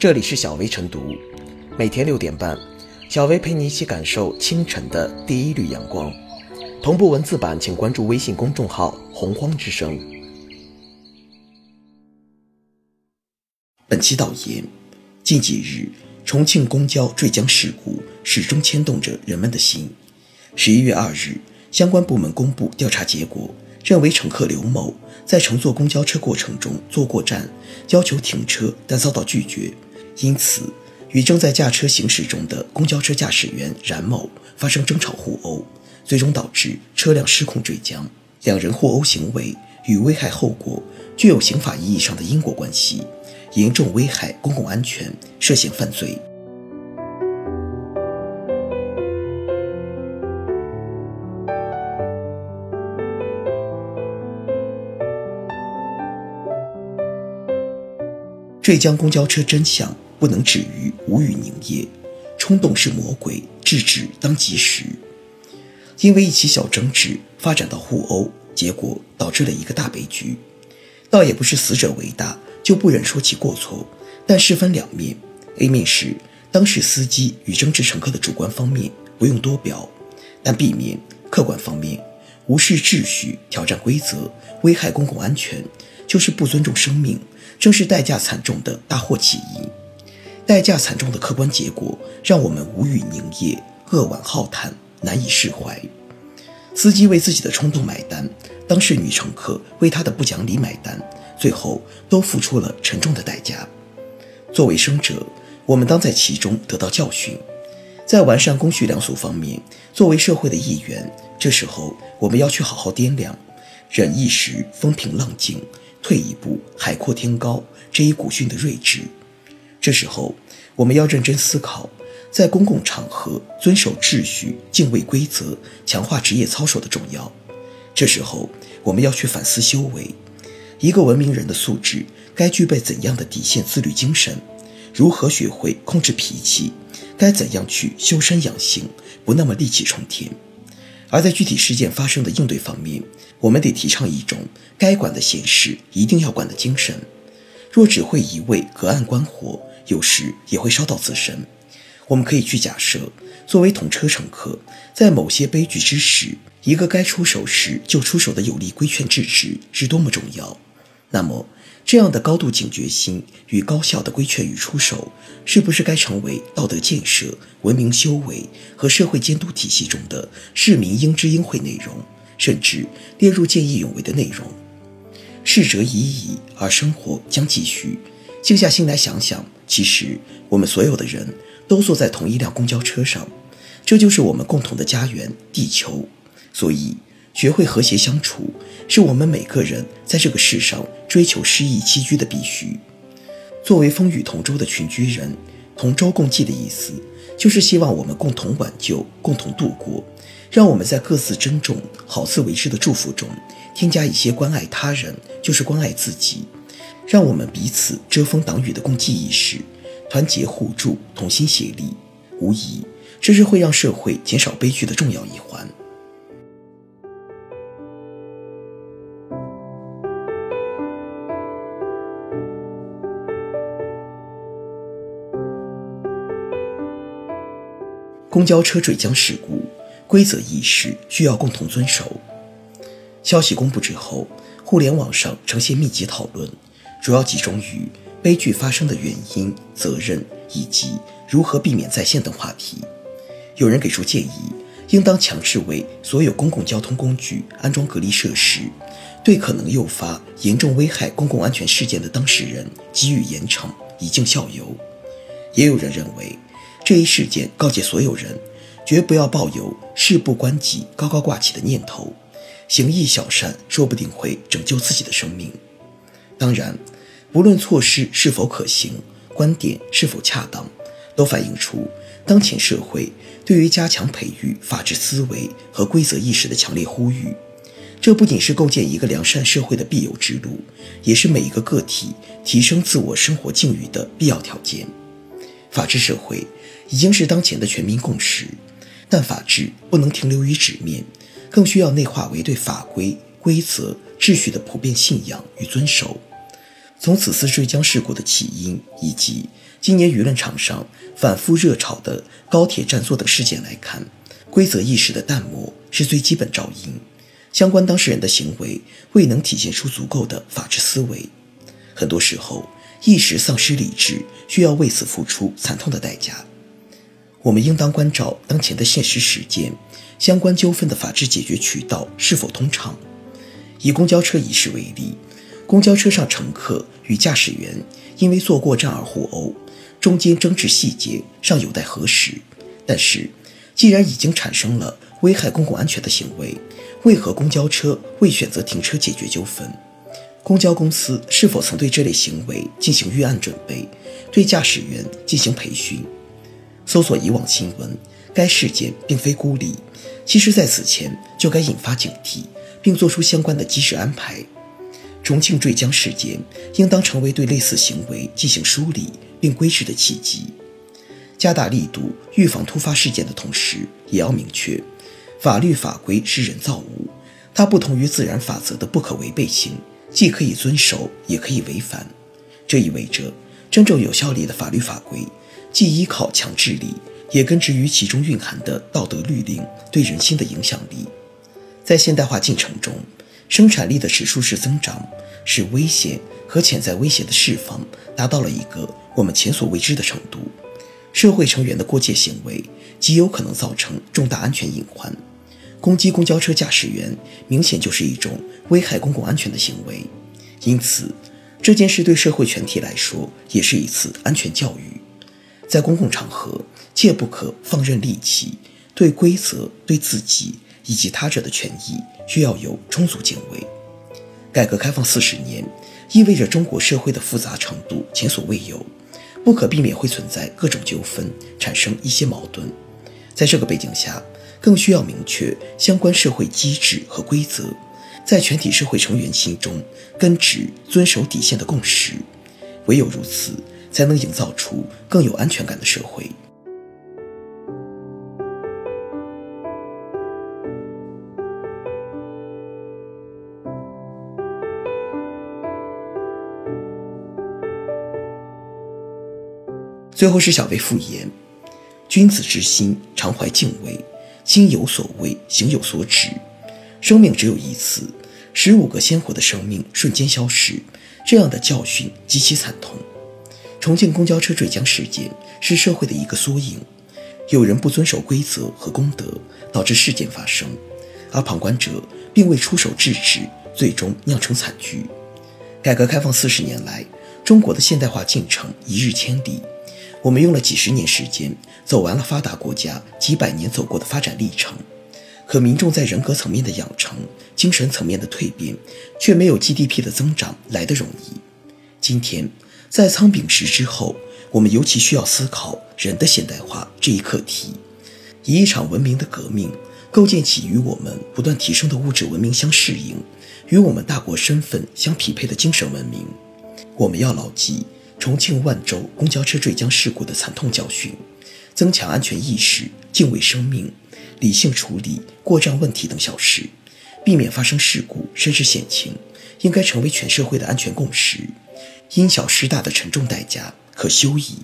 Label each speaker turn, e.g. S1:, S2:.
S1: 这里是小薇晨读，每天六点半，小薇陪你一起感受清晨的第一缕阳光。同步文字版，请关注微信公众号“洪荒之声”。本期导言：近几日，重庆公交坠江事故始终牵动着人们的心。十一月二日，相关部门公布调查结果。认为乘客刘某在乘坐公交车过程中坐过站，要求停车，但遭到拒绝，因此与正在驾车行驶中的公交车驾驶员冉某发生争吵互殴，最终导致车辆失控坠江。两人互殴行为与危害后果具有刑法意义上的因果关系，严重危害公共安全，涉嫌犯罪。坠江公交车真相不能止于无语凝噎，冲动是魔鬼，制止当及时。因为一起小争执发展到互殴，结果导致了一个大悲剧。倒也不是死者为大就不忍说起过错，但事分两面。A 面是当事司机与争执乘客的主观方面不用多表，但 B 面客观方面无视秩序、挑战规则、危害公共安全，就是不尊重生命。正是代价惨重的大祸起因，代价惨重的客观结果让我们无语凝噎，扼腕浩叹，难以释怀。司机为自己的冲动买单，当事女乘客为他的不讲理买单，最后都付出了沉重的代价。作为生者，我们当在其中得到教训。在完善公序良俗方面，作为社会的一员，这时候我们要去好好掂量，忍一时风平浪静。退一步，海阔天高这一古训的睿智。这时候，我们要认真思考，在公共场合遵守秩序、敬畏规则、强化职业操守的重要。这时候，我们要去反思修为，一个文明人的素质该具备怎样的底线自律精神？如何学会控制脾气？该怎样去修身养性，不那么戾气冲天？而在具体事件发生的应对方面，我们得提倡一种该管的闲事一定要管的精神。若只会一味隔岸观火，有时也会烧到自身。我们可以去假设，作为同车乘客，在某些悲剧之时，一个该出手时就出手的有力规劝制止是多么重要。那么，这样的高度警觉心与高效的规劝与出手，是不是该成为道德建设、文明修为和社会监督体系中的市民应知应会内容，甚至列入见义勇为的内容？逝者已矣，而生活将继续。静下心来想想，其实我们所有的人都坐在同一辆公交车上，这就是我们共同的家园——地球。所以。学会和谐相处，是我们每个人在这个世上追求诗意栖居的必须。作为风雨同舟的群居人，同舟共济的意思，就是希望我们共同挽救、共同度过。让我们在各自珍重、好自为之的祝福中，添加一些关爱他人，就是关爱自己。让我们彼此遮风挡雨的共济意识，团结互助、同心协力，无疑这是会让社会减少悲剧的重要一环。公交车坠江事故，规则意识需要共同遵守。消息公布之后，互联网上呈现密集讨论，主要集中于悲剧发生的原因、责任以及如何避免再现等话题。有人给出建议，应当强制为所有公共交通工具安装隔离设施，对可能诱发严重危害公共安全事件的当事人给予严惩，以儆效尤。也有人认为。这一事件告诫所有人，绝不要抱有事不关己、高高挂起的念头，行一小善，说不定会拯救自己的生命。当然，不论措施是否可行，观点是否恰当，都反映出当前社会对于加强培育法治思维和规则意识的强烈呼吁。这不仅是构建一个良善社会的必由之路，也是每一个个体提升自我生活境遇的必要条件。法治社会。已经是当前的全民共识，但法治不能停留于纸面，更需要内化为对法规、规则、秩序的普遍信仰与遵守。从此次坠江事故的起因以及今年舆论场上反复热炒的高铁占座等事件来看，规则意识的淡漠是最基本照应。相关当事人的行为未能体现出足够的法治思维，很多时候一时丧失理智，需要为此付出惨痛的代价。我们应当关照当前的现实实践，相关纠纷的法治解决渠道是否通畅。以公交车一事为例，公交车上乘客与驾驶员因为坐过站而互殴，中间争执细节尚有待核实。但是，既然已经产生了危害公共安全的行为，为何公交车未选择停车解决纠纷？公交公司是否曾对这类行为进行预案准备，对驾驶员进行培训？搜索以往新闻，该事件并非孤立，其实在此前就该引发警惕，并做出相关的及时安排。重庆坠江事件应当成为对类似行为进行梳理并规制的契机。加大力度预防突发事件的同时，也要明确，法律法规是人造物，它不同于自然法则的不可违背性，既可以遵守，也可以违反。这意味着，真正有效力的法律法规，既依靠强制力，也根植于其中蕴含的道德律令对人心的影响力。在现代化进程中，生产力的指数式增长，使危险和潜在威胁的释放达到了一个我们前所未知的程度。社会成员的过界行为极有可能造成重大安全隐患，攻击公交车驾驶员明显就是一种危害公共安全的行为。因此，这件事对社会全体来说也是一次安全教育。在公共场合，切不可放任戾气，对规则、对自己以及他者的权益需要有充足敬畏。改革开放四十年，意味着中国社会的复杂程度前所未有。不可避免会存在各种纠纷，产生一些矛盾。在这个背景下，更需要明确相关社会机制和规则，在全体社会成员心中根植遵守底线的共识。唯有如此，才能营造出更有安全感的社会。最后是小薇复言：“君子之心，常怀敬畏，心有所畏，行有所止。生命只有一次，十五个鲜活的生命瞬间消失，这样的教训极其惨痛。重庆公交车坠江事件是社会的一个缩影，有人不遵守规则和公德，导致事件发生，而旁观者并未出手制止，最终酿成惨剧。改革开放四十年来，中国的现代化进程一日千里。”我们用了几十年时间，走完了发达国家几百年走过的发展历程，可民众在人格层面的养成、精神层面的蜕变，却没有 GDP 的增长来得容易。今天，在仓廪实之后，我们尤其需要思考人的现代化这一课题，以一场文明的革命，构建起与我们不断提升的物质文明相适应，与我们大国身份相匹配的精神文明。我们要牢记。重庆万州公交车坠江事故的惨痛教训，增强安全意识、敬畏生命、理性处理过障问题等小事，避免发生事故甚至险情，应该成为全社会的安全共识。因小失大的沉重代价可休矣。